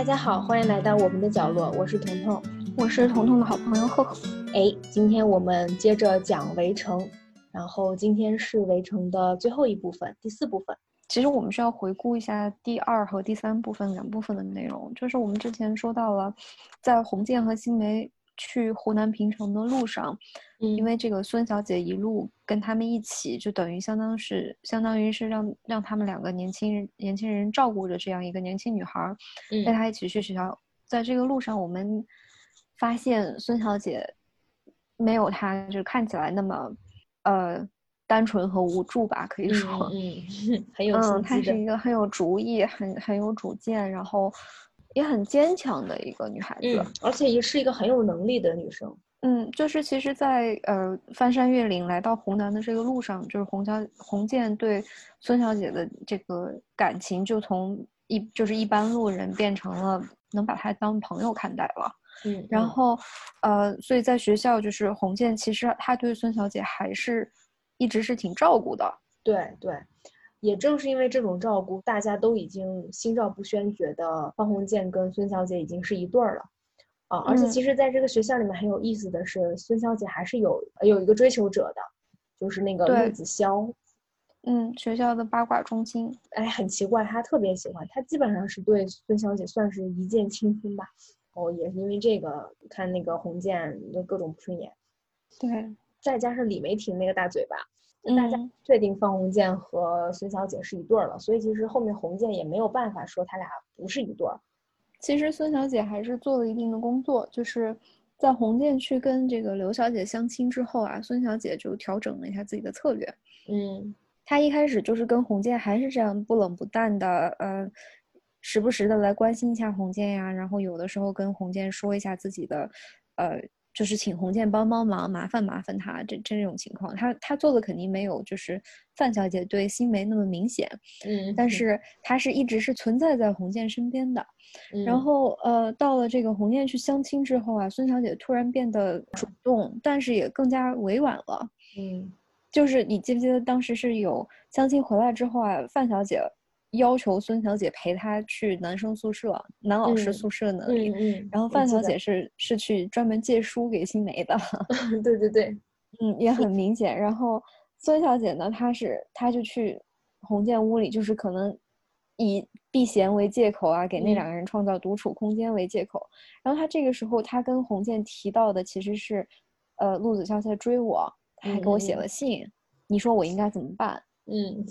大家好，欢迎来到我们的角落，我是彤彤，我是彤彤的好朋友赫赫。哎，今天我们接着讲《围城》，然后今天是《围城》的最后一部分，第四部分。其实我们需要回顾一下第二和第三部分两部分的内容，就是我们之前说到了，在洪建和新梅。去湖南平城的路上，因为这个孙小姐一路跟他们一起，就等于相当是相当于是让让他们两个年轻人年轻人照顾着这样一个年轻女孩，带她一起去学校。在这个路上，我们发现孙小姐没有她就是看起来那么呃单纯和无助吧，可以说，嗯，很有嗯，她是一个很有主意、很很有主见，然后。也很坚强的一个女孩子，而且也是一个很有能力的女生。嗯，就是其实，在呃翻山越岭来到湖南的这个路上，就是洪家洪建对孙小姐的这个感情，就从一就是一般路人变成了能把她当朋友看待了。嗯，然后呃，所以在学校，就是洪建其实他对孙小姐还是一直是挺照顾的。对对。也正是因为这种照顾，大家都已经心照不宣，觉得方鸿渐跟孙小姐已经是一对儿了，啊！而且其实，在这个学校里面很有意思的是，孙小姐还是有有一个追求者的，就是那个陆子潇。嗯，学校的八卦中心。哎，很奇怪，他特别喜欢，他基本上是对孙小姐算是一见倾心吧。哦，也是因为这个，看那个鸿渐就各种不顺眼。对，再加上李梅婷那个大嘴巴。大家确定方鸿渐和孙小姐是一对儿了，所以其实后面鸿渐也没有办法说他俩不是一对儿。其实孙小姐还是做了一定的工作，就是在鸿渐去跟这个刘小姐相亲之后啊，孙小姐就调整了一下自己的策略。嗯，她一开始就是跟鸿渐还是这样不冷不淡的，呃，时不时的来关心一下鸿渐呀，然后有的时候跟鸿渐说一下自己的，呃。就是请洪建帮帮忙，麻烦麻烦他，这这种情况，他他做的肯定没有就是范小姐对新梅那么明显，嗯，但是。他是一直是存在在洪建身边的，然后呃，到了这个洪建去相亲之后啊，孙小姐突然变得主动，但是也更加委婉了，嗯，就是你记不记得当时是有相亲回来之后啊，范小姐。要求孙小姐陪她去男生宿舍、男老师宿舍那里，然后范小姐是是去专门借书给新梅的。对对对，嗯，也很明显。然后孙小姐呢，她是她就去红建屋里，就是可能以避嫌为借口啊，给那两个人创造独处空间为借口。然后她这个时候，她跟红建提到的其实是，呃，陆子潇在追我，他还给我写了信，你说我应该怎么办？嗯。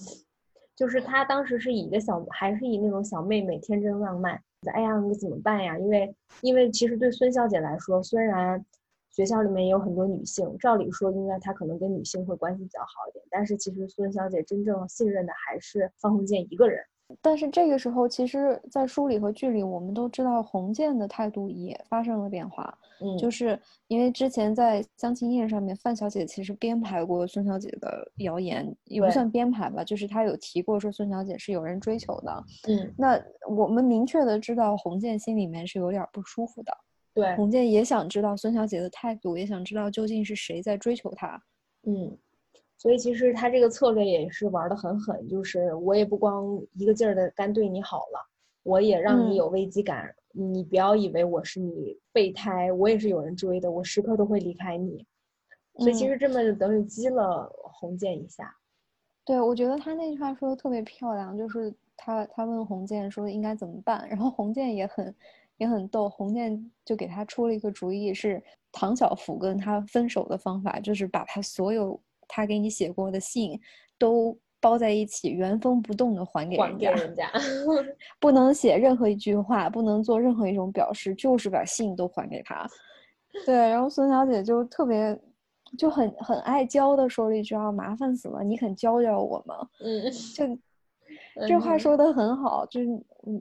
就是他当时是以一个小，还是以那种小妹妹天真浪漫，哎呀，你怎么办呀？因为，因为其实对孙小姐来说，虽然学校里面也有很多女性，照理说应该她可能跟女性会关系比较好一点，但是其实孙小姐真正信任的还是方鸿渐一个人。但是这个时候，其实，在书里和剧里，我们都知道洪建的态度也发生了变化。嗯，就是因为之前在相亲宴上面，范小姐其实编排过孙小姐的谣言，也不算编排吧，就是她有提过说孙小姐是有人追求的。嗯，那我们明确的知道洪建心里面是有点不舒服的。对，洪建也想知道孙小姐的态度，也想知道究竟是谁在追求她。嗯。所以其实他这个策略也是玩的很狠，就是我也不光一个劲儿的干对你好了，我也让你有危机感。你不要以为我是你备胎，我也是有人追的，我时刻都会离开你。所以其实这么等于激了红建一下。对，我觉得他那句话说的特别漂亮，就是他他问红建说应该怎么办，然后红建也很也很逗，红建就给他出了一个主意，是唐小福跟他分手的方法，就是把他所有。他给你写过的信，都包在一起，原封不动的还给人家。人家不能写任何一句话，不能做任何一种表示，就是把信都还给他。对，然后孙小姐就特别，就很很爱娇的说了一句啊，麻烦死了，你肯教教我吗？嗯，就 这话说的很好，就是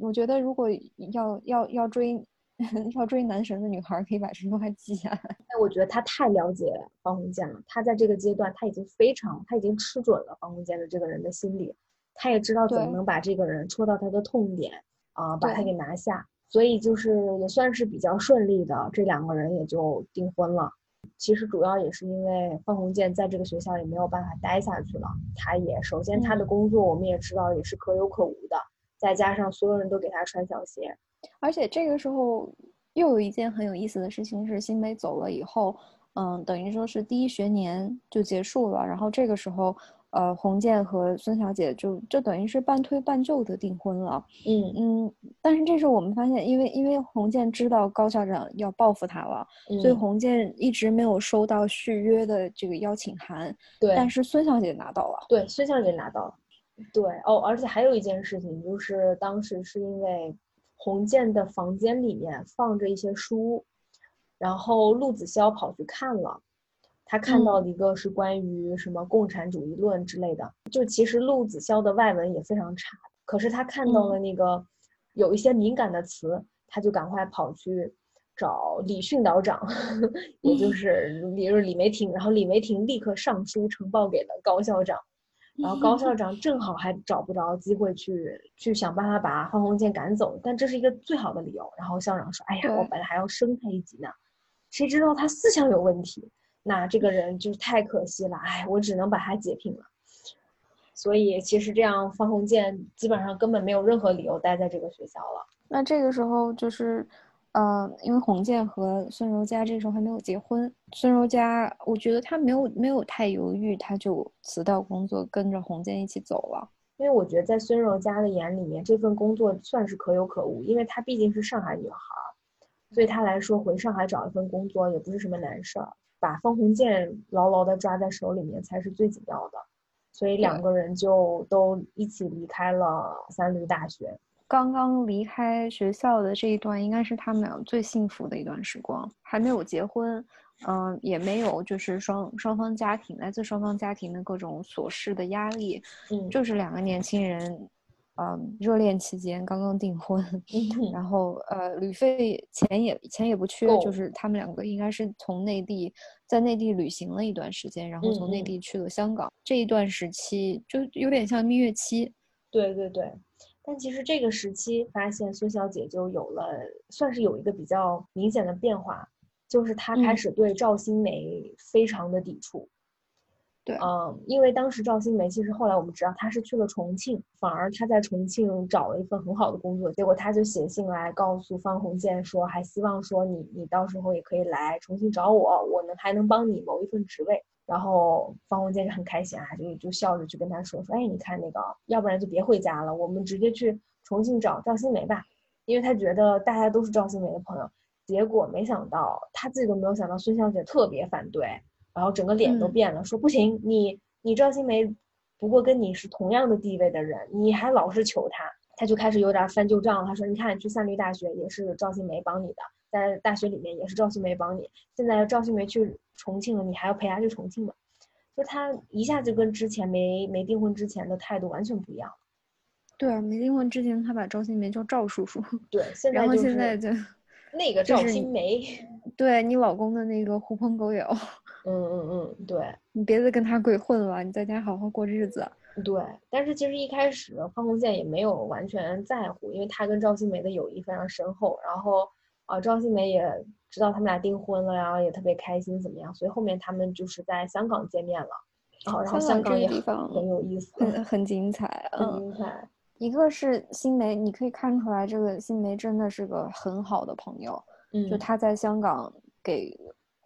我觉得如果要要要追。要追男神的女孩可以把这句话记下来。哎，我觉得他太了解方鸿渐了。他在这个阶段，他已经非常，他已经吃准了方鸿渐的这个人的心理，他也知道怎么能把这个人戳到他的痛点啊，把他给拿下。所以就是也算是比较顺利的，这两个人也就订婚了。其实主要也是因为方鸿渐在这个学校也没有办法待下去了。他也首先他的工作我们也知道也是可有可无的，再加上所有人都给他穿小鞋。而且这个时候又有一件很有意思的事情是，新梅走了以后，嗯，等于说是第一学年就结束了，然后这个时候。呃，洪建和孙小姐就就等于是半推半就的订婚了。嗯嗯，但是这时候我们发现，因为因为洪建知道高校长要报复他了，所以洪建一直没有收到续约的这个邀请函。对，但是孙小姐拿到了。对，孙小姐拿到了。对哦，而且还有一件事情，就是当时是因为洪建的房间里面放着一些书，然后陆子潇跑去看了。他看到的一个是关于什么共产主义论之类的，就其实陆子潇的外文也非常差，可是他看到了那个有一些敏感的词，他就赶快跑去找李训导长，也就是李李梅婷，然后李梅婷立刻上书呈报给了高校长，然后高校长正好还找不着机会去去想办法把方鸿渐赶走，但这是一个最好的理由。然后校长说：“哎呀，我本来还要升他一级呢，谁知道他思想有问题。”那这个人就是太可惜了，哎，我只能把他解聘了。所以其实这样，方鸿渐基本上根本没有任何理由待在这个学校了。那这个时候就是，呃，因为洪建和孙柔嘉这时候还没有结婚，孙柔嘉我觉得她没有没有太犹豫，她就辞掉工作，跟着洪建一起走了。因为我觉得在孙柔嘉的眼里面，这份工作算是可有可无，因为她毕竟是上海女孩，对她来说回上海找一份工作也不是什么难事儿。把方鸿渐牢牢的抓在手里面才是最紧要的，所以两个人就都一起离开了三流大学。刚刚离开学校的这一段，应该是他们俩最幸福的一段时光。还没有结婚，嗯，也没有就是双双方家庭来自双方家庭的各种琐事的压力，嗯，就是两个年轻人。嗯，热恋期间刚刚订婚，然后呃，旅费钱也钱也不缺，就是他们两个应该是从内地在内地旅行了一段时间，然后从内地去了香港，这一段时期就有点像蜜月期。对对对，但其实这个时期发现孙小姐就有了，算是有一个比较明显的变化，就是她开始对赵新梅非常的抵触。对，嗯，因为当时赵新梅其实后来我们知道她是去了重庆，反而她在重庆找了一份很好的工作，结果她就写信来告诉方鸿渐说，还希望说你你到时候也可以来重庆找我，我能还能帮你谋一份职位。然后方鸿渐就很开心啊，就就笑着去跟他说说，哎，你看那个，要不然就别回家了，我们直接去重庆找赵新梅吧，因为他觉得大家都是赵新梅的朋友。结果没想到他自己都没有想到，孙小姐特别反对。然后整个脸都变了，说不行，你你赵新梅，不过跟你是同样的地位的人，你还老是求他，他就开始有点翻旧账。他说，你看去三律大学也是赵新梅帮你的，在大学里面也是赵新梅帮你，现在赵新梅去重庆了，你还要陪她去重庆吗？就她一下就跟之前没没订婚之前的态度完全不一样。对啊，没订婚之前她把赵新梅叫赵叔叔，对，然后现在就那个赵新梅，对你老公的那个狐朋狗友。嗯嗯嗯，对你别再跟他鬼混了，你在家好好过日子。对，但是其实一开始方鸿渐也没有完全在乎，因为他跟赵新梅的友谊非常深厚。然后啊，赵新梅也知道他们俩订婚了，然后也特别开心，怎么样？所以后面他们就是在香港见面了。然后，然后香港也很有意思，很很精彩，很精彩。一个是新梅，你可以看出来，这个新梅真的是个很好的朋友。嗯，就他在香港给。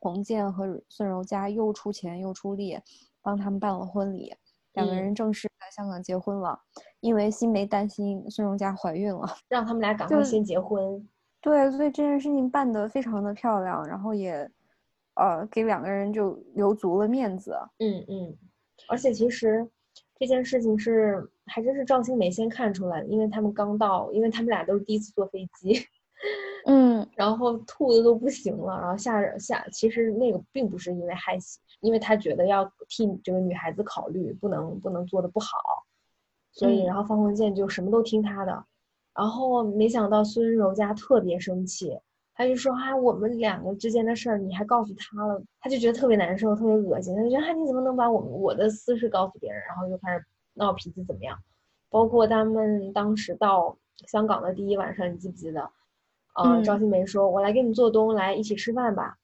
黄健和孙柔嘉又出钱又出力，帮他们办了婚礼，两个人正式在香港结婚了。因为新梅担心孙柔嘉怀孕了，让他们俩赶快先结婚。对，所以这件事情办得非常的漂亮，然后也，呃，给两个人就留足了面子。嗯嗯，而且其实这件事情是还真是赵新梅先看出来的，因为他们刚到，因为他们俩都是第一次坐飞机。嗯，然后吐的都不行了，然后下下，其实那个并不是因为害喜，因为他觉得要替这个女孩子考虑，不能不能做的不好，所以然后方鸿渐就什么都听他的，然后没想到孙柔嘉特别生气，他就说啊，我们两个之间的事儿你还告诉他了，他就觉得特别难受，特别恶心，他就觉得啊你怎么能把我们我的私事告诉别人，然后就开始闹脾气怎么样，包括他们当时到香港的第一晚上，你记不记得？嗯，赵新梅说：“我来给你做东，来一起吃饭吧。”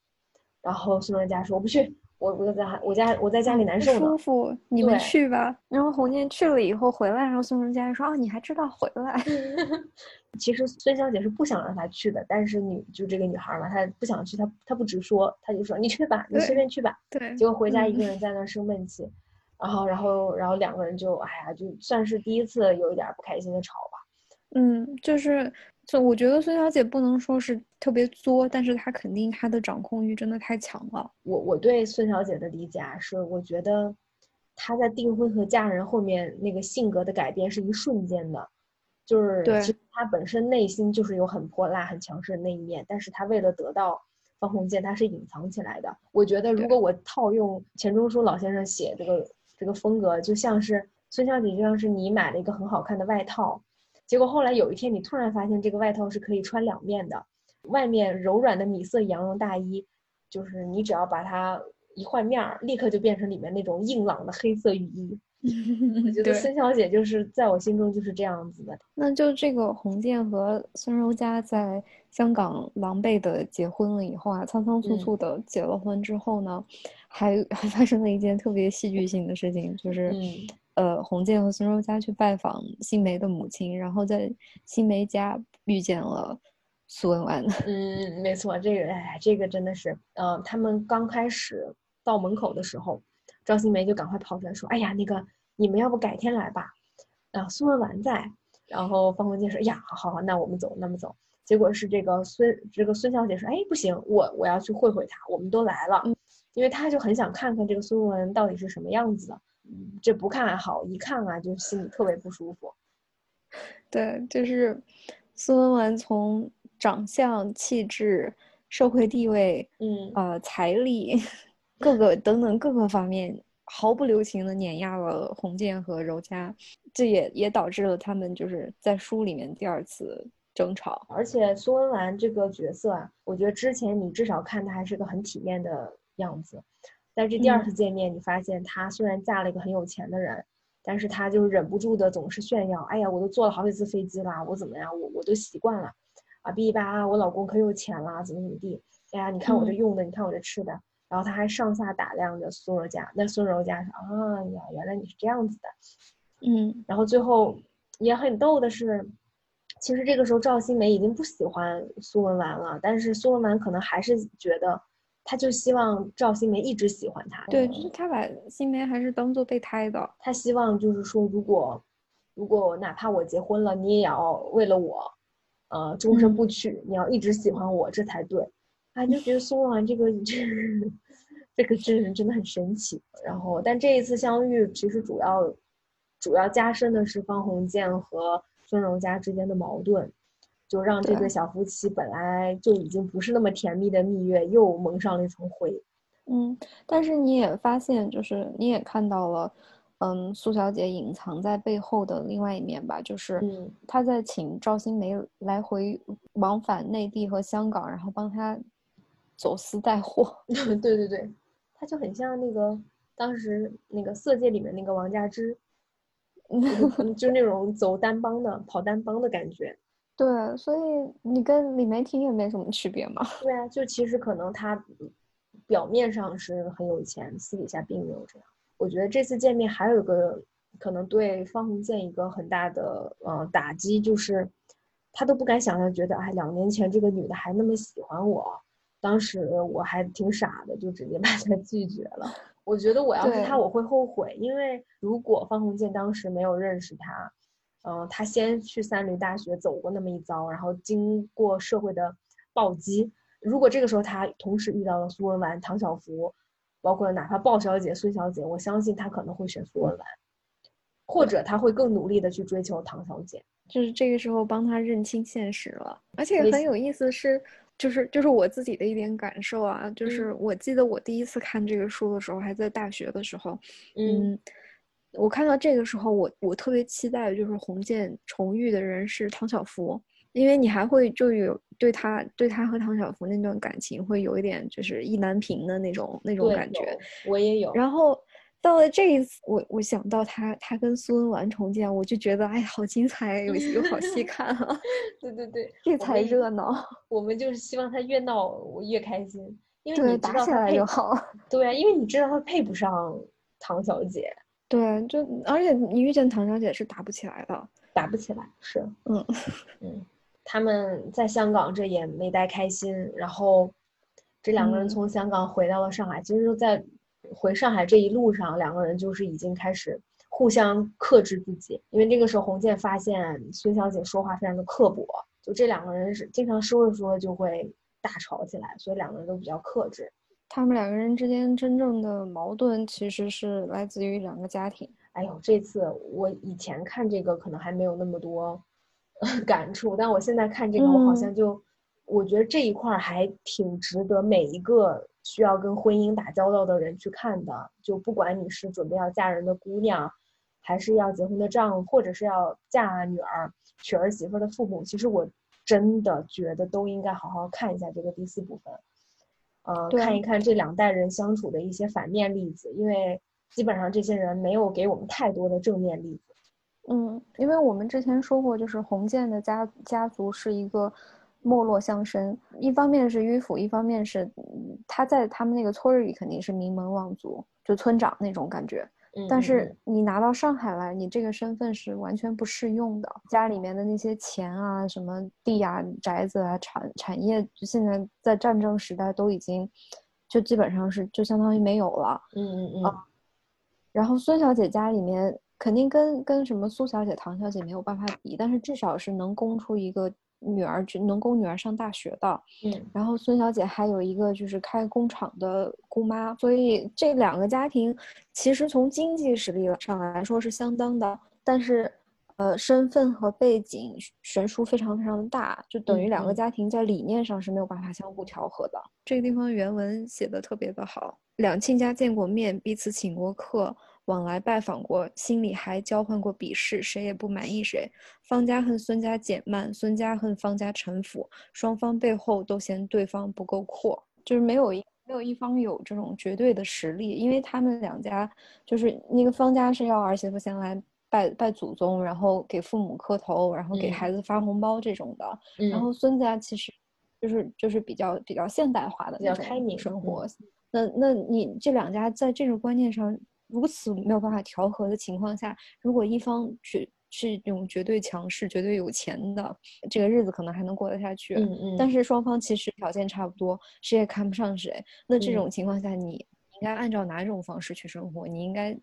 然后孙柔嘉说：“我不去，我我在我家我在家里难受呢。舒服，你们去吧。然后洪建去了以后回来，然后孙荣佳说：“哦，你还知道回来？” 其实孙小姐是不想让他去的，但是女就这个女孩嘛，她不想去，她她不直说，她就说：“你去吧，你随便去吧。”对。结果回家一个人在那生闷气，然后然后然后两个人就哎呀，就算是第一次有一点不开心的吵吧。嗯，就是。就我觉得孙小姐不能说是特别作，但是她肯定她的掌控欲真的太强了。我我对孙小姐的理解是，我觉得她在订婚和嫁人后面那个性格的改变是一瞬间的，就是其实她本身内心就是有很泼辣、很强势的那一面，但是她为了得到方鸿渐，她是隐藏起来的。我觉得如果我套用钱钟书老先生写这个这个风格，就像是孙小姐就像是你买了一个很好看的外套。结果后来有一天，你突然发现这个外套是可以穿两面的，外面柔软的米色羊绒大衣，就是你只要把它一换面儿，立刻就变成里面那种硬朗的黑色雨衣。我觉得孙小姐就是在我心中就是这样子的。那就这个洪建和孙柔嘉在香港狼狈的结婚了以后啊，仓仓促促的结了婚之后呢，还还发生了一件特别戏剧性的事情，就是。呃，洪建和孙柔嘉去拜访新梅的母亲，然后在新梅家遇见了苏文纨。嗯，没错，这个哎，这个真的是，呃，他们刚开始到门口的时候，张新梅就赶快跑出来说：“哎呀，那个你们要不改天来吧？”啊，苏文纨在，然后方鸿渐说：“呀，好好好，那我们走，那么走。”结果是这个孙这个孙小姐说：“哎，不行，我我要去会会他，我们都来了，因为她就很想看看这个苏文纨到底是什么样子的。”这不看还好，一看啊，就心里特别不舒服。对，就是苏文纨从长相、气质、社会地位，嗯，呃，财力，各个等等各个方面，毫不留情的碾压了洪建和柔嘉，这也也导致了他们就是在书里面第二次争吵。而且苏文纨这个角色啊，我觉得之前你至少看她还是个很体面的样子。在这第二次见面，你发现她虽然嫁了一个很有钱的人，但是她就忍不住的总是炫耀：“哎呀，我都坐了好几次飞机啦，我怎么样？我我都习惯了，啊，哔哩吧，我老公可有钱啦，怎么怎么地？哎呀，你看我这用的，你看我这吃的。”然后她还上下打量着苏柔家，那苏柔家说：“啊呀，原来你是这样子的。”嗯，然后最后也很逗的是，其实这个时候赵新梅已经不喜欢苏文纨了，但是苏文纨可能还是觉得。他就希望赵新梅一直喜欢他，对，就是他把新梅还是当做备胎的。他希望就是说，如果，如果哪怕我结婚了，你也要为了我，呃，终身不娶，你要一直喜欢我，这才对。啊，就觉得苏文纨这个这 这个真人真的很神奇。然后，但这一次相遇，其实主要主要加深的是方鸿渐和孙柔嘉之间的矛盾。就让这对小夫妻本来就已经不是那么甜蜜的蜜月，又蒙上了一层灰。嗯，但是你也发现，就是你也看到了，嗯，苏小姐隐藏在背后的另外一面吧，就是她在请赵新梅来回往返内地和香港，然后帮她走私带货。对对对，她就很像那个当时那个《色戒》里面那个王佳芝，就那种走单帮的、跑单帮的感觉。对，所以你跟李梅婷也没什么区别嘛。对啊，就其实可能他表面上是很有钱，私底下并没有这样。我觉得这次见面还有一个可能对方鸿渐一个很大的呃打击，就是他都不敢想象，觉得哎，两年前这个女的还那么喜欢我，当时我还挺傻的，就直接 把她拒绝了。我觉得我要是他，我会后悔，因为如果方鸿渐当时没有认识他。嗯，他先去三流大学走过那么一遭，然后经过社会的暴击。如果这个时候他同时遇到了苏文纨、唐晓芙，包括哪怕鲍小姐、孙小姐，我相信他可能会选苏文纨，或者他会更努力的去追求唐小姐。就是这个时候帮他认清现实了。而且很有意思是，就是就是我自己的一点感受啊，就是我记得我第一次看这个书的时候还在大学的时候，嗯。我看到这个时候，我我特别期待的就是洪建重遇的人是唐晓芙，因为你还会就有对他对他和唐晓芙那段感情会有一点就是意难平的那种那种感觉。我也有。然后到了这一次，我我想到他他跟苏文纨重建，我就觉得哎，好精彩，有有好戏 看啊！对对对，这才热闹。我们就是希望他越闹我越开心。因为你打起来就好。对，因为你知道他配不上唐小姐。对，就而且你遇见唐小姐是打不起来的，打不起来是。嗯 嗯，他们在香港这也没待开心，然后这两个人从香港回到了上海。其实，在回上海这一路上，两个人就是已经开始互相克制自己，因为这个时候洪建发现孙小姐说话非常的刻薄，就这两个人是经常说着说着就会大吵起来，所以两个人都比较克制。他们两个人之间真正的矛盾其实是来自于两个家庭。哎呦，这次我以前看这个可能还没有那么多 感触，但我现在看这个，我好像就我觉得这一块还挺值得每一个需要跟婚姻打交道的人去看的。就不管你是准备要嫁人的姑娘，还是要结婚的丈夫，或者是要嫁女儿、娶儿媳妇的父母，其实我真的觉得都应该好好看一下这个第四部分。呃，看一看这两代人相处的一些反面例子，因为基本上这些人没有给我们太多的正面例子。嗯，因为我们之前说过，就是洪建的家家族是一个没落乡绅，一方面是迂腐，一方面是他在他们那个村里肯定是名门望族，就村长那种感觉。但是你拿到上海来，你这个身份是完全不适用的。家里面的那些钱啊、什么地啊、宅子啊、产产业，现在在战争时代都已经，就基本上是就相当于没有了。嗯嗯嗯。然后孙小姐家里面肯定跟跟什么苏小姐、唐小姐没有办法比，但是至少是能供出一个。女儿就能供女儿上大学的，嗯，然后孙小姐还有一个就是开工厂的姑妈，所以这两个家庭其实从经济实力上来说是相当的，但是，呃，身份和背景悬殊非常非常的大，就等于两个家庭在理念上是没有办法相互调和的。这个地方原文写的特别的好，两亲家见过面，彼此请过客。往来拜访过，心里还交换过鄙视，谁也不满意谁。方家恨孙家减慢，孙家恨方家臣服，双方背后都嫌对方不够阔，就是没有一没有一方有这种绝对的实力，因为他们两家就是那个方家是要儿媳妇先来拜拜祖宗，然后给父母磕头，然后给孩子发红包这种的。然后孙家其实就是就是比较比较现代化的比较开明生活。那那你这两家在这个观念上。如此没有办法调和的情况下，如果一方绝是这种绝对强势、绝对有钱的，这个日子可能还能过得下去。嗯嗯。但是双方其实条件差不多，谁也看不上谁。那这种情况下，你应该按照哪种方式去生活？你应该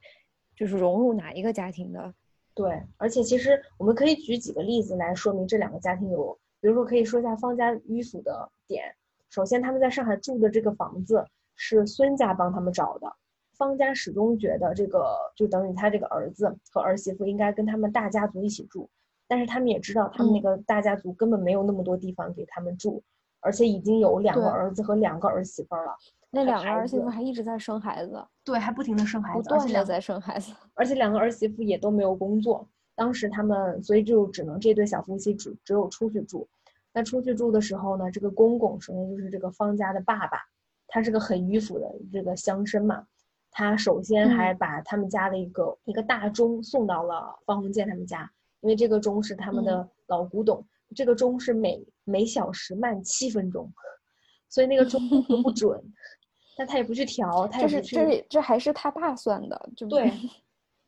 就是融入哪一个家庭的？对，而且其实我们可以举几个例子来说明这两个家庭有，比如说可以说一下方家迂腐的点。首先，他们在上海住的这个房子是孙家帮他们找的。方家始终觉得这个就等于他这个儿子和儿媳妇应该跟他们大家族一起住，但是他们也知道他们那个大家族根本没有那么多地方给他们住，而且已经有两个儿子和两个儿媳妇了。那两个儿媳妇还一直在生孩子，对，还不停的生孩子，不断的在生孩子，而且两个儿媳妇也都没有工作。当时他们所以就只能这对小夫妻只只有出去住。那出去住的时候呢，这个公公首先就是这个方家的爸爸，他是个很迂腐的这个乡绅嘛。他首先还把他们家的一个一个大钟送到了方鸿渐他们家，因为这个钟是他们的老古董，这个钟是每每小时慢七分钟，所以那个钟 不准，但他也不去调，他也不去。这这这还是他爸算的，就对，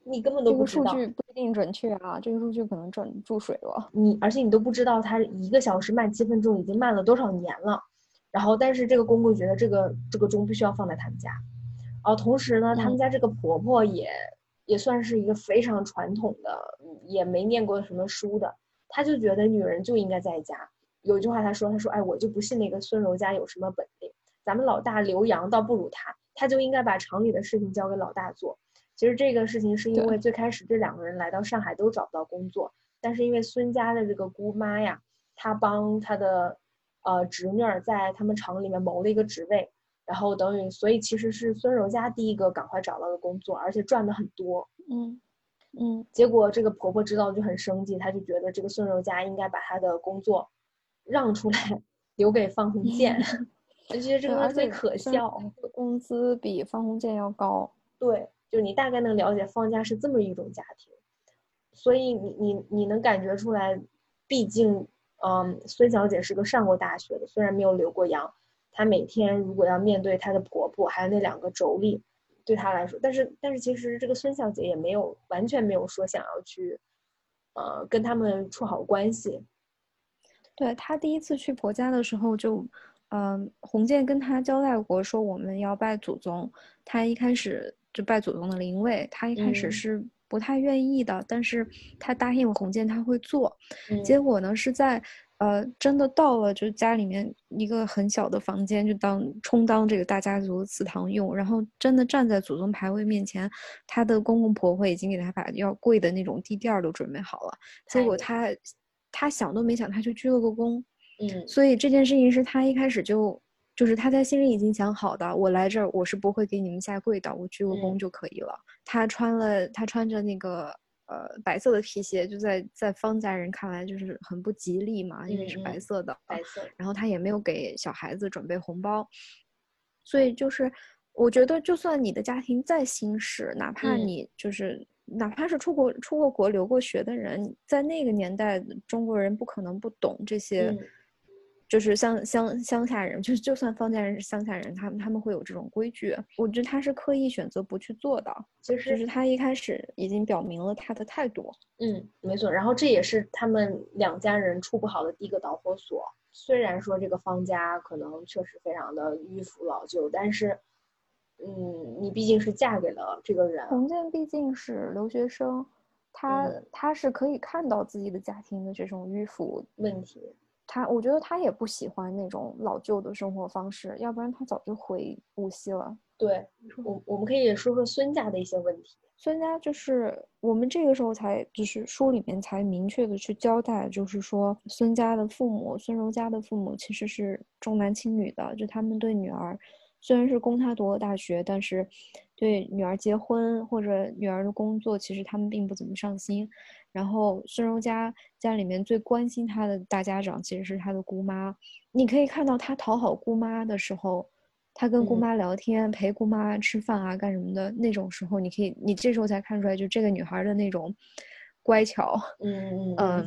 你根本 都不知道。这个数据不一定准确啊，这个数据可能准注水了。你而且你都不知道他一个小时慢七分钟已经慢了多少年了，然后但是这个公公觉得这个这个钟必须要放在他们家。然后同时呢，他们家这个婆婆也也算是一个非常传统的，也没念过什么书的，她就觉得女人就应该在家。有一句话她说：“她说，哎，我就不信那个孙柔家有什么本领，咱们老大刘洋倒不如他，他就应该把厂里的事情交给老大做。”其实这个事情是因为最开始这两个人来到上海都找不到工作，但是因为孙家的这个姑妈呀，她帮她的呃侄女儿在他们厂里面谋了一个职位。然后等于，所以其实是孙柔嘉第一个赶快找到的工作，而且赚的很多。嗯嗯。结果这个婆婆知道就很生气，她就觉得这个孙柔嘉应该把她的工作让出来，留给方鸿渐。我觉得这个特别可笑。工资比方鸿渐要高。对，就你大概能了解方家是这么一种家庭，所以你你你能感觉出来，毕竟，嗯，孙小姐是个上过大学的，虽然没有留过洋。她每天如果要面对她的婆婆，还有那两个妯娌，对她来说，但是但是其实这个孙小姐也没有完全没有说想要去，呃，跟他们处好关系。对她第一次去婆家的时候，就，嗯，洪建跟她交代过说我们要拜祖宗，她一开始就拜祖宗的灵位，她一开始是。不太愿意的，但是他答应了洪建他会做，结果呢是在呃真的到了就家里面一个很小的房间，就当充当这个大家族的祠堂用，然后真的站在祖宗牌位面前，他的公公婆婆已经给他把要跪的那种地垫都准备好了，结果他他想都没想他就鞠了个躬，嗯，所以这件事情是他一开始就。就是他在心里已经想好的，我来这儿我是不会给你们下跪的，我鞠个躬就可以了。他穿了，他穿着那个呃白色的皮鞋，就在在方家人看来就是很不吉利嘛，因为是白色的。白色。然后他也没有给小孩子准备红包，所以就是我觉得，就算你的家庭再兴实，哪怕你就是哪怕是出国出过国留过学的人，在那个年代，中国人不可能不懂这些。就是乡乡乡下人，就是就算方家人是乡下人，他们他们会有这种规矩。我觉得他是刻意选择不去做的，就是就是他一开始已经表明了他的态度。嗯，没错。然后这也是他们两家人处不好的第一个导火索。虽然说这个方家可能确实非常的迂腐老旧，但是，嗯，你毕竟是嫁给了这个人。洪建毕竟是留学生，他他是可以看到自己的家庭的这种迂腐问题。他，我觉得他也不喜欢那种老旧的生活方式，要不然他早就回无锡了。对，我我们可以说说孙家的一些问题。孙家就是我们这个时候才，就是书里面才明确的去交代，就是说孙家的父母，孙柔家的父母其实是重男轻女的，就他们对女儿。虽然是供她读了大学，但是对女儿结婚或者女儿的工作，其实他们并不怎么上心。然后孙柔家家里面最关心她的大家长其实是她的姑妈。你可以看到她讨好姑妈的时候，她跟姑妈聊天、陪姑妈吃饭啊，干什么的那种时候，你可以，你这时候才看出来，就这个女孩的那种乖巧，嗯嗯，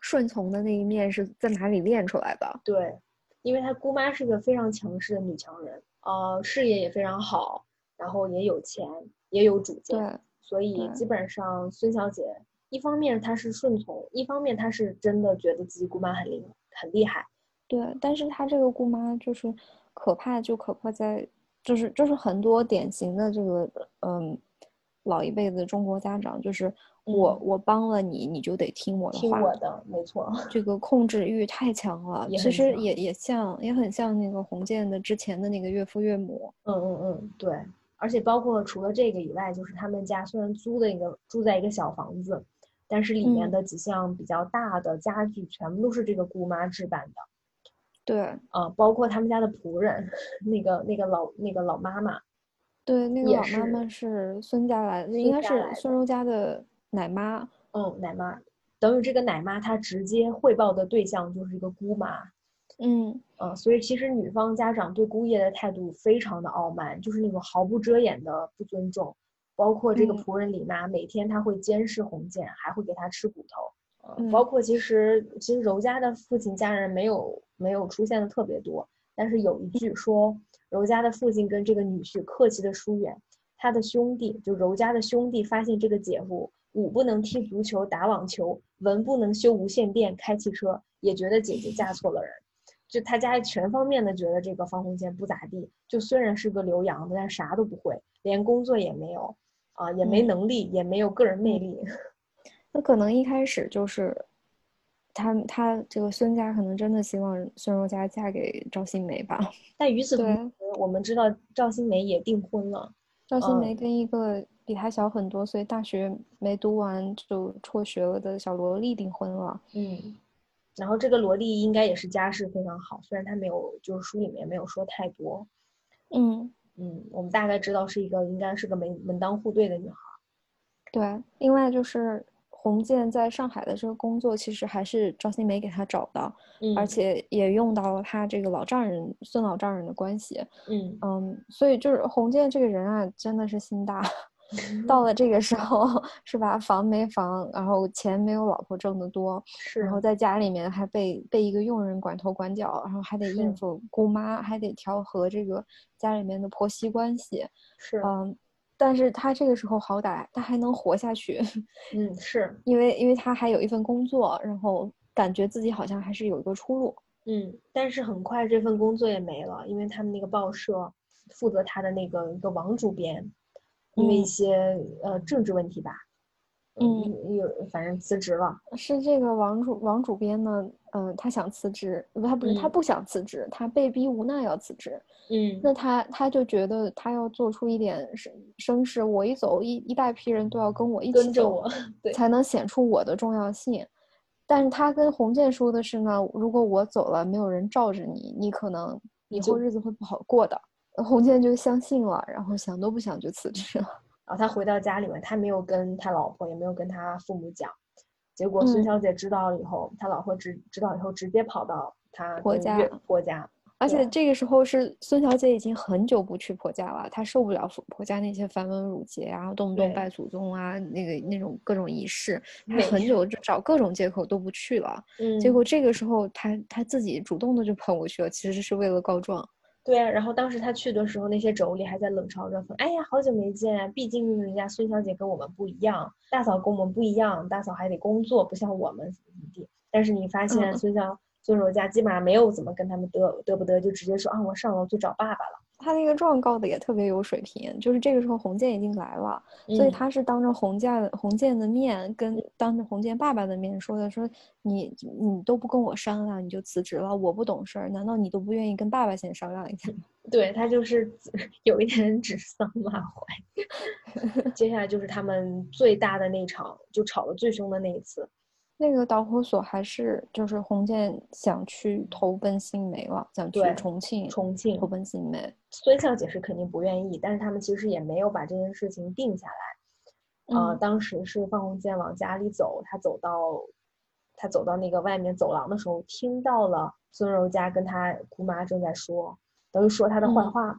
顺从的那一面是在哪里练出来的？对。因为她姑妈是个非常强势的女强人，呃，事业也非常好，然后也有钱，也有主见，所以基本上孙小姐一方面她是顺从，一方面她是真的觉得自己姑妈很厉很厉害。对，但是她这个姑妈就是可怕，就可怕在就是就是很多典型的这个嗯老一辈子中国家长就是。我我帮了你，你就得听我的话。听我的，没错。这个控制欲太强了，其实也也像，也很像那个洪建的之前的那个岳父岳母。嗯嗯嗯，对。而且包括除了这个以外，就是他们家虽然租的一个住在一个小房子，但是里面的几项比较大的家具全部都是这个姑妈置办的。对。啊，包括他们家的仆人，那个那个老那个老妈妈。对，那个老妈妈是孙家来的，应该是孙柔家的。奶妈，嗯，奶妈，等于这个奶妈她直接汇报的对象就是一个姑妈，嗯嗯，所以其实女方家长对姑爷的态度非常的傲慢，就是那种毫不遮掩的不尊重，包括这个仆人李妈，每天她会监视红建，还会给他吃骨头，嗯，包括其实其实柔家的父亲家人没有没有出现的特别多，但是有一句说柔家的父亲跟这个女婿客气的疏远，他的兄弟就柔家的兄弟发现这个姐夫。武不能踢足球、打网球，文不能修无线电、开汽车，也觉得姐姐嫁错了人。就他家全方面的觉得这个方鸿渐不咋地。就虽然是个留洋的，但啥都不会，连工作也没有，啊，也没能力，也没有个人魅力。那可能一开始就是，他他这个孙家可能真的希望孙柔嘉嫁给赵新梅吧。但与此同时，我们知道赵新梅也订婚了。赵新梅跟一个。比她小很多，所以大学没读完就辍学了的小萝莉订婚了。嗯，然后这个萝莉应该也是家世非常好，虽然她没有，就是书里面没有说太多。嗯嗯，我们大概知道是一个应该是个门门当户对的女孩。对，另外就是。洪建在上海的这个工作，其实还是赵新梅给他找的，而且也用到了他这个老丈人孙老丈人的关系。嗯嗯，所以就是洪建这个人啊，真的是心大。到了这个时候，是吧？房没房，然后钱没有老婆挣得多，是，然后在家里面还被被一个佣人管头管脚，然后还得应付姑妈，还得调和这个家里面的婆媳关系，是，嗯，但是他这个时候好歹他还能活下去，嗯，是。因为因为他还有一份工作，然后感觉自己好像还是有一个出路，嗯，但是很快这份工作也没了，因为他们那个报社负责他的那个一个王主编。因为一些呃政治问题吧，嗯，有反正辞职了。是这个王主王主编呢，嗯，他想辞职，不，他不是他不想辞职，他被逼无奈要辞职。嗯，那他他就觉得他要做出一点声声势，我一走，一一大批人都要跟我一起走，对，才能显出我的重要性。但是他跟洪建说的是呢，如果我走了，没有人罩着你，你可能以后日子会不好过的。洪建就相信了，然后想都不想就辞职了。然后他回到家里面，他没有跟他老婆，也没有跟他父母讲。结果孙小姐知道了以后，他老婆知知道以后，直接跑到他婆家。婆家。而且这个时候是孙小姐已经很久不去婆家了，她受不了婆家那些繁文缛节啊，动不动拜祖宗啊，那个那种各种仪式，她很久就找各种借口都不去了。嗯。结果这个时候，她她自己主动的就跑过去了，其实是为了告状。对啊，然后当时他去的时候，那些妯娌还在冷嘲热讽：“哎呀，好久没见，毕竟人家孙小姐跟我们不一样，大嫂跟我们不一样，大嫂还得工作，不像我们怎么地。”但是你发现孙小孙柔嘉基本上没有怎么跟他们得得不得，就直接说啊，我上楼去找爸爸了。他那个状告的也特别有水平，就是这个时候洪建已经来了，所以他是当着洪家洪建的面，跟当着洪建爸爸的面说的，说你你都不跟我商量，你就辞职了，我不懂事儿，难道你都不愿意跟爸爸先商量一下？对他就是 有一点指桑骂槐。接下来就是他们最大的那场，就吵得最凶的那一次。那个导火索还是就是洪建想去投奔新梅了，想去重庆重庆投奔新梅。孙小姐是肯定不愿意，但是他们其实也没有把这件事情定下来。呃，当时是方鸿渐往家里走，他走到他走到那个外面走廊的时候，听到了孙柔嘉跟他姑妈正在说，等于说他的坏话。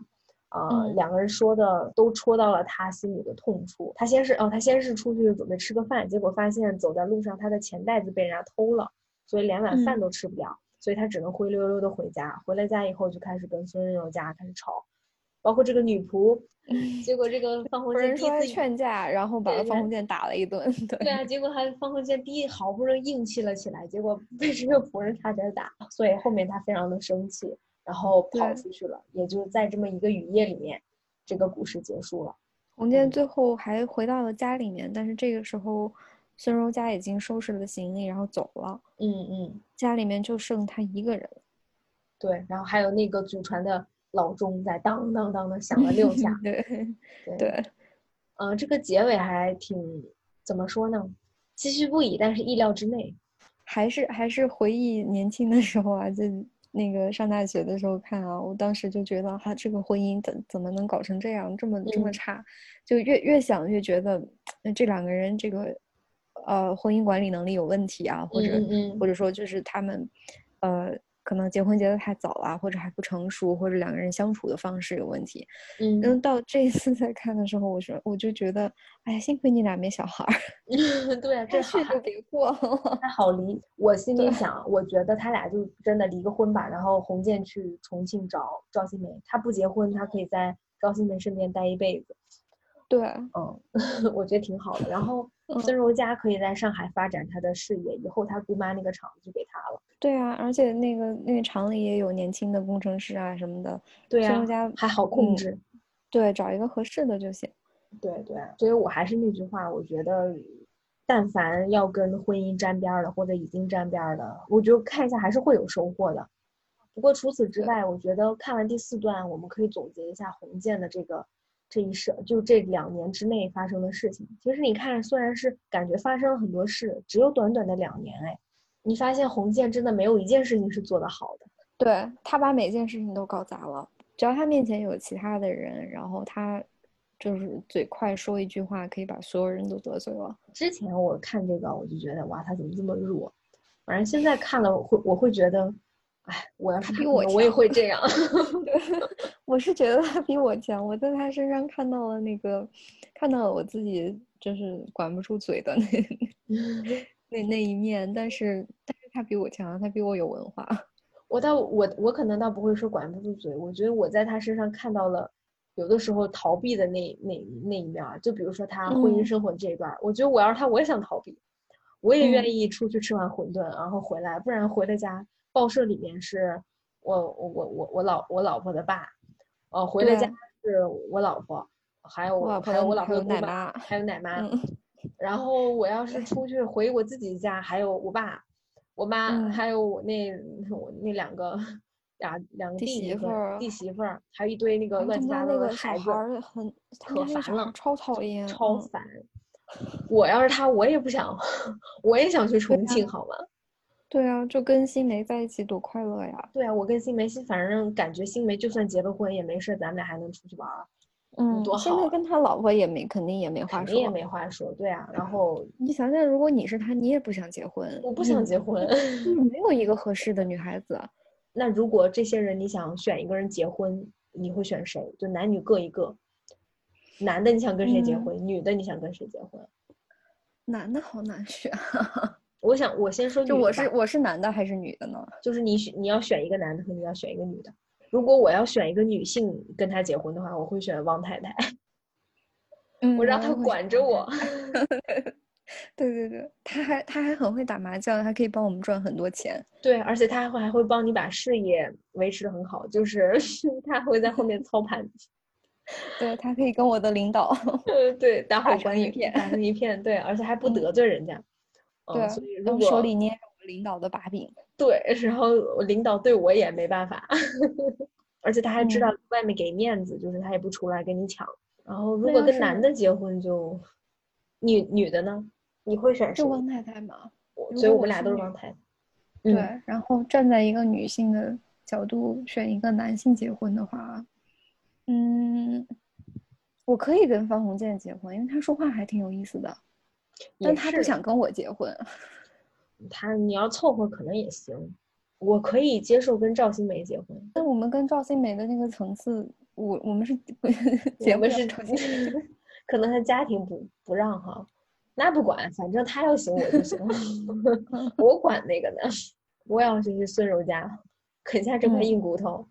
呃，两个人说的都戳到了他心里的痛处。他先是哦，他先是出去准备吃个饭，结果发现走在路上他的钱袋子被人家偷了，所以连碗饭都吃不了，所以他只能灰溜溜的回家。回了家以后就开始跟孙润柔家开始吵，包括这个女仆。结果这个方鸿渐第一次劝架，然后把方鸿渐打了一顿。对啊，结果还方鸿渐第一好不容易硬气了起来，结果被这个仆人差点打，所以后面他非常的生气。然后跑出去了，也就在这么一个雨夜里面，这个故事结束了。洪建最后还回到了家里面，但是这个时候孙柔家已经收拾了行李，然后走了。嗯嗯，家里面就剩他一个人。对，然后还有那个祖传的老钟在当当当的响了六下。对对，嗯，这个结尾还挺怎么说呢？唏嘘不已，但是意料之内。还是还是回忆年轻的时候啊，就。那个上大学的时候看啊，我当时就觉得哈，这个婚姻怎怎么能搞成这样，这么这么差？就越越想越觉得，这两个人这个，呃，婚姻管理能力有问题啊，或者或者说就是他们，呃。可能结婚结得太早了，或者还不成熟，或者两个人相处的方式有问题。嗯，然后到这一次再看的时候，我说我就觉得，哎，幸亏你俩没小孩儿。对啊，这去就别过了，还好离。我心里想，我觉得他俩就真的离个婚吧。然后洪建去重庆找赵新梅，他不结婚，他可以在赵新梅身边待一辈子。对，嗯，我觉得挺好的。然后孙柔嘉可以在上海发展他的事业，以后他姑妈那个厂子就给他了。对啊，而且那个那个厂里也有年轻的工程师啊什么的。对啊，孙柔嘉还好控制。对，找一个合适的就行。对对，所以我还是那句话，我觉得，但凡要跟婚姻沾边的或者已经沾边的，我觉得看一下还是会有收获的。不过除此之外，我觉得看完第四段，我们可以总结一下洪建的这个。这一生就这两年之内发生的事情，其实你看，虽然是感觉发生了很多事，只有短短的两年，哎，你发现红建真的没有一件事情是做得好的。对他把每件事情都搞砸了，只要他面前有其他的人，然后他就是嘴快说一句话，可以把所有人都得罪了。之前我看这个，我就觉得哇，他怎么这么弱？反正现在看了，会我会觉得哎，我要是比我我也会这样。我是觉得他比我强，我在他身上看到了那个，看到了我自己就是管不住嘴的那 那那一面。但是，但是他比我强，他比我有文化。我倒我我可能倒不会说管不住嘴，我觉得我在他身上看到了有的时候逃避的那那那一面。就比如说他婚姻生活这一段，我觉得我要是他，我也想逃避，我也愿意出去吃碗馄饨，然后回来，不然回了家。报社里面是我我我我我老我老婆的爸，呃，回了家是我老婆，还有还有我老婆的奶妈，还有奶妈。然后我要是 出去回我自己家，还有我爸、我妈，还有我那我那两个俩两个弟媳妇儿、弟媳妇儿，还有一堆那个乱七八糟的孩子，很可烦了，超讨厌，超烦。我要是他，我也不想，我也想去重庆，好吗？对啊，就跟新梅在一起多快乐呀！对啊，我跟新梅，反正感觉新梅就算结了婚也没事，咱们俩还能出去玩儿，嗯，多好。现在跟他老婆也没，肯定也没话说，肯定也没话说。对啊，然后 你想想，如果你是他，你也不想结婚。我不想结婚，没有一个合适的女孩子。那如果这些人你想选一个人结婚，你会选谁？就男女各一个。男的你想跟谁结婚？女的你想跟谁结婚？男的好难选。我想，我先说，就我是我是男的还是女的呢？就是你选你要选一个男的和你要选一个女的。如果我要选一个女性跟他结婚的话，我会选汪太太。嗯，我让他管着我。对对对，他还他还很会打麻将，还可以帮我们赚很多钱。对，而且他还会还会帮你把事业维持的很好，就是 他会在后面操盘。对他可以跟我的领导，对打好关系，打成一片。对，而且还不得罪人家。对，所以如果手里捏着我领导的把柄，对，然后我领导对我也没办法，而且他还知道外面给面子，就是他也不出来跟你抢。然后如果跟男的结婚，就女女的呢？你会选谁？就汪太太嘛。所以我们俩都是汪太太。对，然后站在一个女性的角度选一个男性结婚的话，嗯，我可以跟方鸿渐结婚，因为他说话还挺有意思的。但他不想跟我结婚，他你要凑合可能也行，我可以接受跟赵新梅结婚。但我们跟赵新梅的那个层次，我我们是 结婚是 可能他家庭不不让哈，那不管，反正他要行我就行，我管那个呢。我要是去孙柔家啃下这块硬骨头，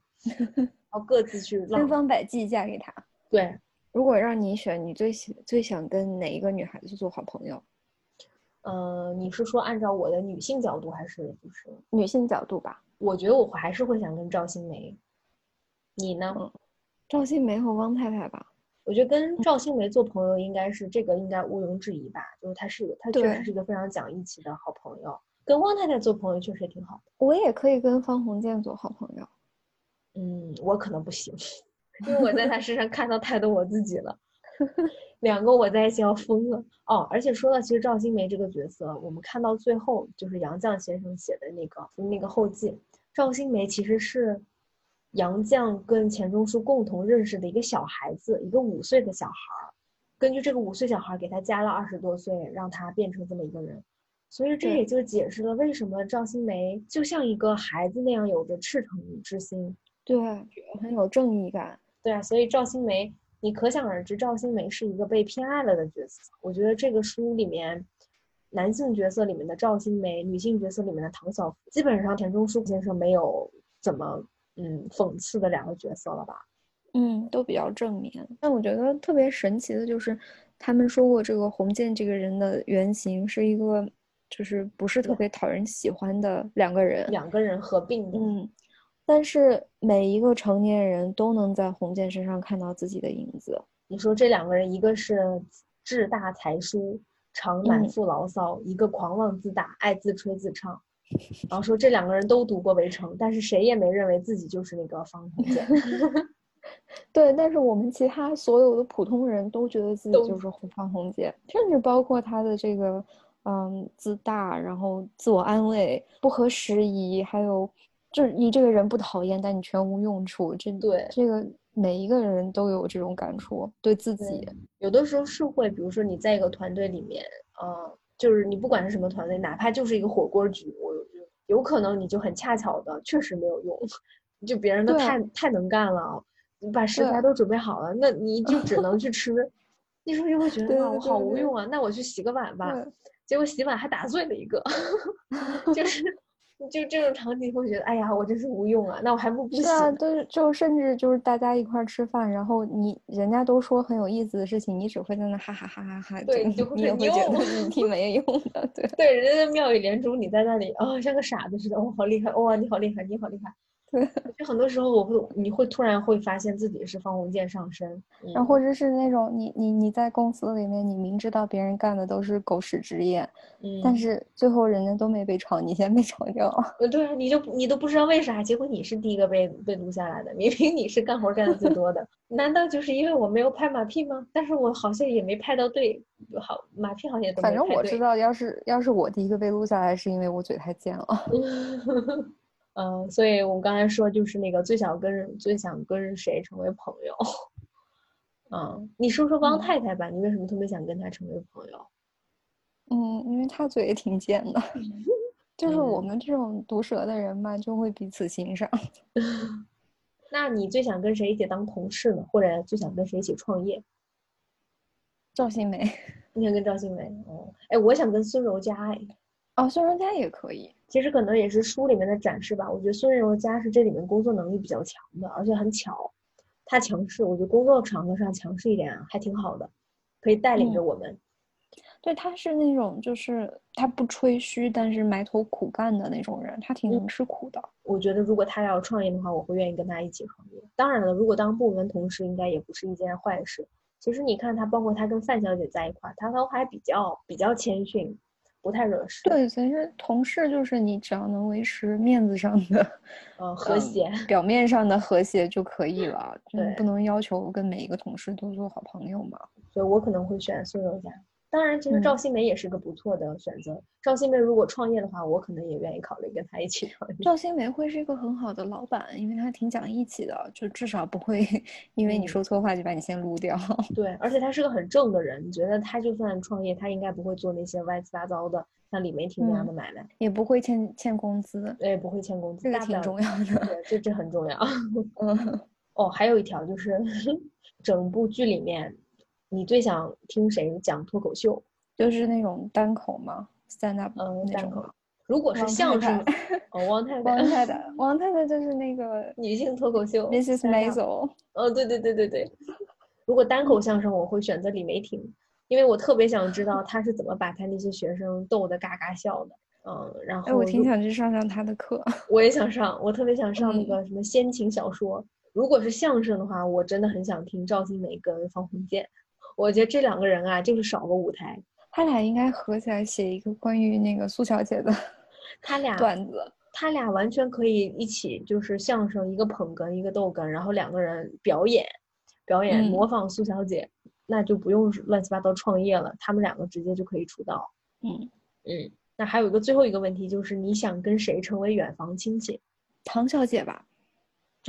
然后各自去千方百计嫁给他。对。如果让你选，你最喜最想跟哪一个女孩子做好朋友？嗯，你是说按照我的女性角度，还是就是女性角度吧？我觉得我还是会想跟赵新梅。你呢？赵新梅和汪太太吧。我觉得跟赵新梅做朋友，应该是这个应该毋庸置疑吧？就是她是她确实是一个非常讲义气的好朋友。跟汪太太做朋友确实也挺好的。我也可以跟方鸿渐做好朋友。嗯，我可能不行。因为我在他身上看到太多我自己了，两个我在一起要疯了哦！而且说到其实赵新梅这个角色，我们看到最后就是杨绛先生写的那个那个后记，赵新梅其实是杨绛跟钱钟书共同认识的一个小孩子，一个五岁的小孩儿。根据这个五岁小孩给他加了二十多岁，让他变成这么一个人，所以这也就解释了为什么赵新梅就像一个孩子那样有着赤诚之心，对，很有正义感。对啊，所以赵新梅，你可想而知，赵新梅是一个被偏爱了的角色。我觉得这个书里面，男性角色里面的赵新梅，女性角色里面的唐晓芙，基本上田中书先生没有怎么嗯讽刺的两个角色了吧？嗯，都比较正面。但我觉得特别神奇的就是，他们说过这个洪建这个人的原型是一个，就是不是特别讨人喜欢的两个人，两个人合并的。嗯。但是每一个成年人都能在洪建身上看到自己的影子。你说这两个人，一个是志大才疏，常满腹牢骚；一个狂妄自大，爱自吹自唱。然后说这两个人都读过《围城》，但是谁也没认为自己就是那个方鸿渐。对，但是我们其他所有的普通人都觉得自己就是方鸿渐，甚至包括他的这个嗯自大，然后自我安慰，不合时宜，还有。就是你这个人不讨厌，但你全无用处。这对这个每一个人都有这种感触，对自己有的时候是会，比如说你在一个团队里面，呃，就是你不管是什么团队，哪怕就是一个火锅局，我有有可能你就很恰巧的确实没有用，就别人都太太能干了，你把食材都准备好了，那你就只能去吃，那时候就会觉得我好无用啊，那我去洗个碗吧，结果洗碗还打碎了一个，就是。就这种场景会觉得，哎呀，我真是无用啊！那我还不不是啊，就是就甚至就是大家一块吃饭，然后你人家都说很有意思的事情，你只会在那哈哈哈哈哈。对，你就会觉得你挺 没用的，对。对，人家在妙语连珠，你在那里哦，像个傻子似的，哦，好厉害，哇，你好厉害，你好厉害。就很多时候，我会你会突然会发现自己是方鸿渐上身，然后或者是那种你你你在公司里面，你明知道别人干的都是狗屎职业，嗯，但是最后人家都没被炒，你先被炒掉了。呃，对啊，你就你都不知道为啥，结果你是第一个被被录下来的，明明你是干活干的最多的，难道就是因为我没有拍马屁吗？但是我好像也没拍到对，好马屁好像也都反正我知道，要是要是我第一个被录下来，是因为我嘴太贱了。嗯，所以我们刚才说就是那个最想跟最想跟谁成为朋友。嗯，你说说汪太太吧，你为什么特别想跟她成为朋友？嗯，因为她嘴也挺贱的，就是我们这种毒舌的人嘛，就会彼此欣赏。那你最想跟谁一起当同事呢？或者最想跟谁一起创业？赵新梅，你想跟赵新梅？哦，哎，我想跟孙柔嘉，哎。哦，孙荣嘉也可以。其实可能也是书里面的展示吧。我觉得孙荣嘉是这里面工作能力比较强的，而且很巧，他强势。我觉得工作场合上强势一点还挺好的，可以带领着我们。对，他是那种就是他不吹嘘，但是埋头苦干的那种人，他挺能吃苦的。我觉得如果他要创业的话，我会愿意跟他一起创业。当然了，如果当部门同事，应该也不是一件坏事。其实你看他，包括他跟范小姐在一块儿，他都还比较比较谦逊。不太惹事。对，其实同事就是你只要能维持面子上的，呃，和谐，表面上的和谐就可以了。对，不能要求跟每一个同事都做好朋友嘛。所以我可能会选苏柔嘉。当然，其实赵新梅也是个不错的选择。赵新梅如果创业的话，我可能也愿意考虑跟她一起创业。赵新梅会是一个很好的老板，因为她挺讲义气的，就至少不会因为你说错话就把你先撸掉。对，而且她是个很正的人，你觉得她就算创业，她应该不会做那些歪七八糟的，像李梅婷那样的买卖，也不会欠欠工资，对，不会欠工资，这个挺重要的。对，这这很重要。嗯，哦，还有一条就是，整部剧里面，你最想听谁讲脱口秀？就是那种单口吗，stand up，嗯，单口。如果是相声，哦，王太太，王太太，王太太就是那个女性脱口秀，Mrs. Maisel。哦，对对对对对。如果单口相声，我会选择李梅婷，因为我特别想知道她是怎么把她那些学生逗得嘎嘎笑的。嗯，然后哎我挺想去上上她的课。我也想上，我特别想上那个什么先秦小说。如果是相声的话，我真的很想听赵新梅跟方鸿渐。我觉得这两个人啊，就是少个舞台。他俩应该合起来写一个关于那个苏小姐的，他俩 段子，他俩完全可以一起，就是相声一个捧哏一个逗哏，然后两个人表演，表演模仿苏小姐，那就不用乱七八糟创业了，他们两个直接就可以出道。嗯嗯，那还有一个最后一个问题就是你想跟谁成为远房亲戚？唐小姐吧。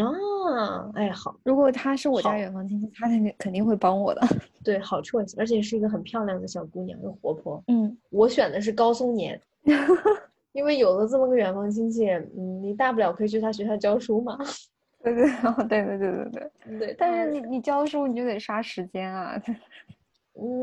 啊，哎，好！如果她是我家远房亲戚，她肯定肯定会帮我的。对，好 choice，而且是一个很漂亮的小姑娘，又活泼。嗯，我选的是高松年，因为有了这么个远房亲戚，嗯，你大不了可以去他学校教书嘛。对对对对对对对对。但是你你教书你就得杀时间啊。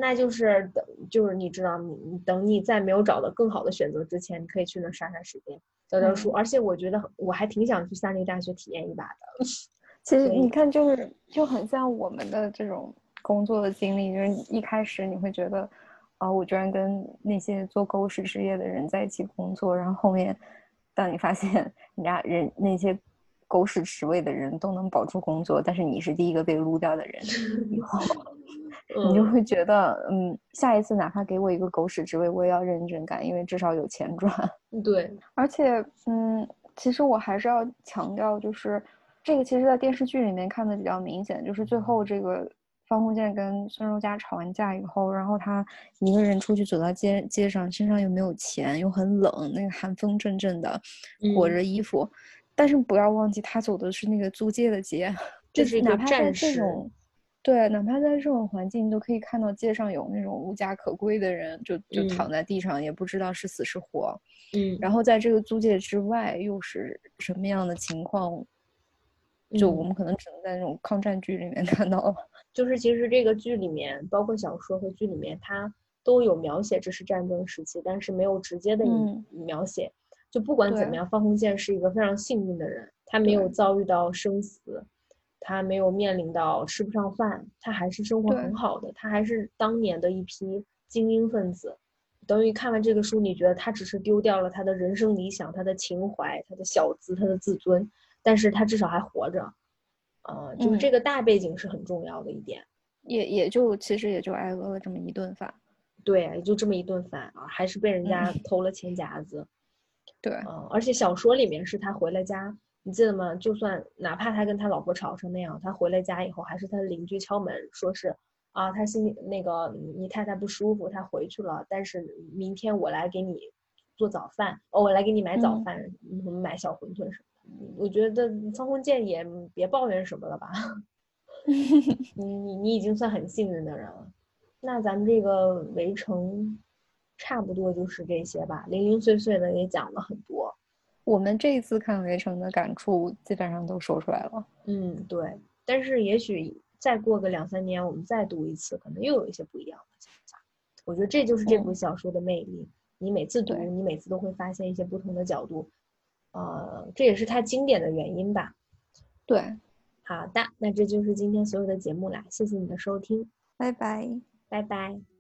那就是等，就是你知道，你等你在没有找到更好的选择之前，你可以去那杀杀时间。教教书，而且我觉得我还挺想去三流大学体验一把的。其实你看，就是就很像我们的这种工作的经历，就是一开始你会觉得，啊，我居然跟那些做狗屎事业的人在一起工作，然后后面，当你发现 人家人那些狗屎职位的人都能保住工作，但是你是第一个被撸掉的人 以后。你就会觉得，嗯，下一次哪怕给我一个狗屎职位，我也要认真干，因为至少有钱赚。对，而且，嗯，其实我还是要强调，就是这个，其实，在电视剧里面看的比较明显，就是最后这个方鸿渐跟孙柔嘉吵完架以后，然后他一个人出去走到街街上，身上又没有钱，又很冷，那个寒风阵阵的，裹着衣服，但是不要忘记，他走的是那个租界的街，就是哪怕在这种。对，哪怕在这种环境，你都可以看到街上有那种无家可归的人，就就躺在地上，也不知道是死是活。嗯，然后在这个租界之外，又是什么样的情况？就我们可能只能在那种抗战剧里面 看到了。就是其实这个剧里面，包括小说和剧里面，它都有描写这是战争时期，但是没有直接的描写。就不管怎么样，方鸿渐是一个非常幸运的人，他没有遭遇到生死。他没有面临到吃不上饭，他还是生活很好的，他还是当年的一批精英分子。等于看完这个书，你觉得他只是丢掉了他的人生理想、他的情怀、他的小资、他的自尊，但是他至少还活着。呃，就是这个大背景是很重要的一点。也也就其实也就挨饿了这么一顿饭。对，也就这么一顿饭啊，还是被人家偷了钱夹子。对，嗯，而且小说里面是他回了家。你记得吗？就算哪怕他跟他老婆吵成那样，他回了家以后，还是他的邻居敲门，说是啊，他心里那个你太太不舒服，他回去了。但是明天我来给你做早饭，哦，我来给你买早饭，买小馄饨什么的。我觉得方鸿渐也别抱怨什么了吧，你你你已经算很幸运的人了。那咱们这个围城，差不多就是这些吧，零零碎碎的也讲了很多。我们这一次看《围城》的感触基本上都说出来了。嗯，对。但是也许再过个两三年，我们再读一次，可能又有一些不一样的想法。我觉得这就是这部小说的魅力。你每次读，你每次都会发现一些不同的角度。呃，这也是它经典的原因吧。对。好的，那这就是今天所有的节目啦。谢谢你的收听，拜拜，拜拜。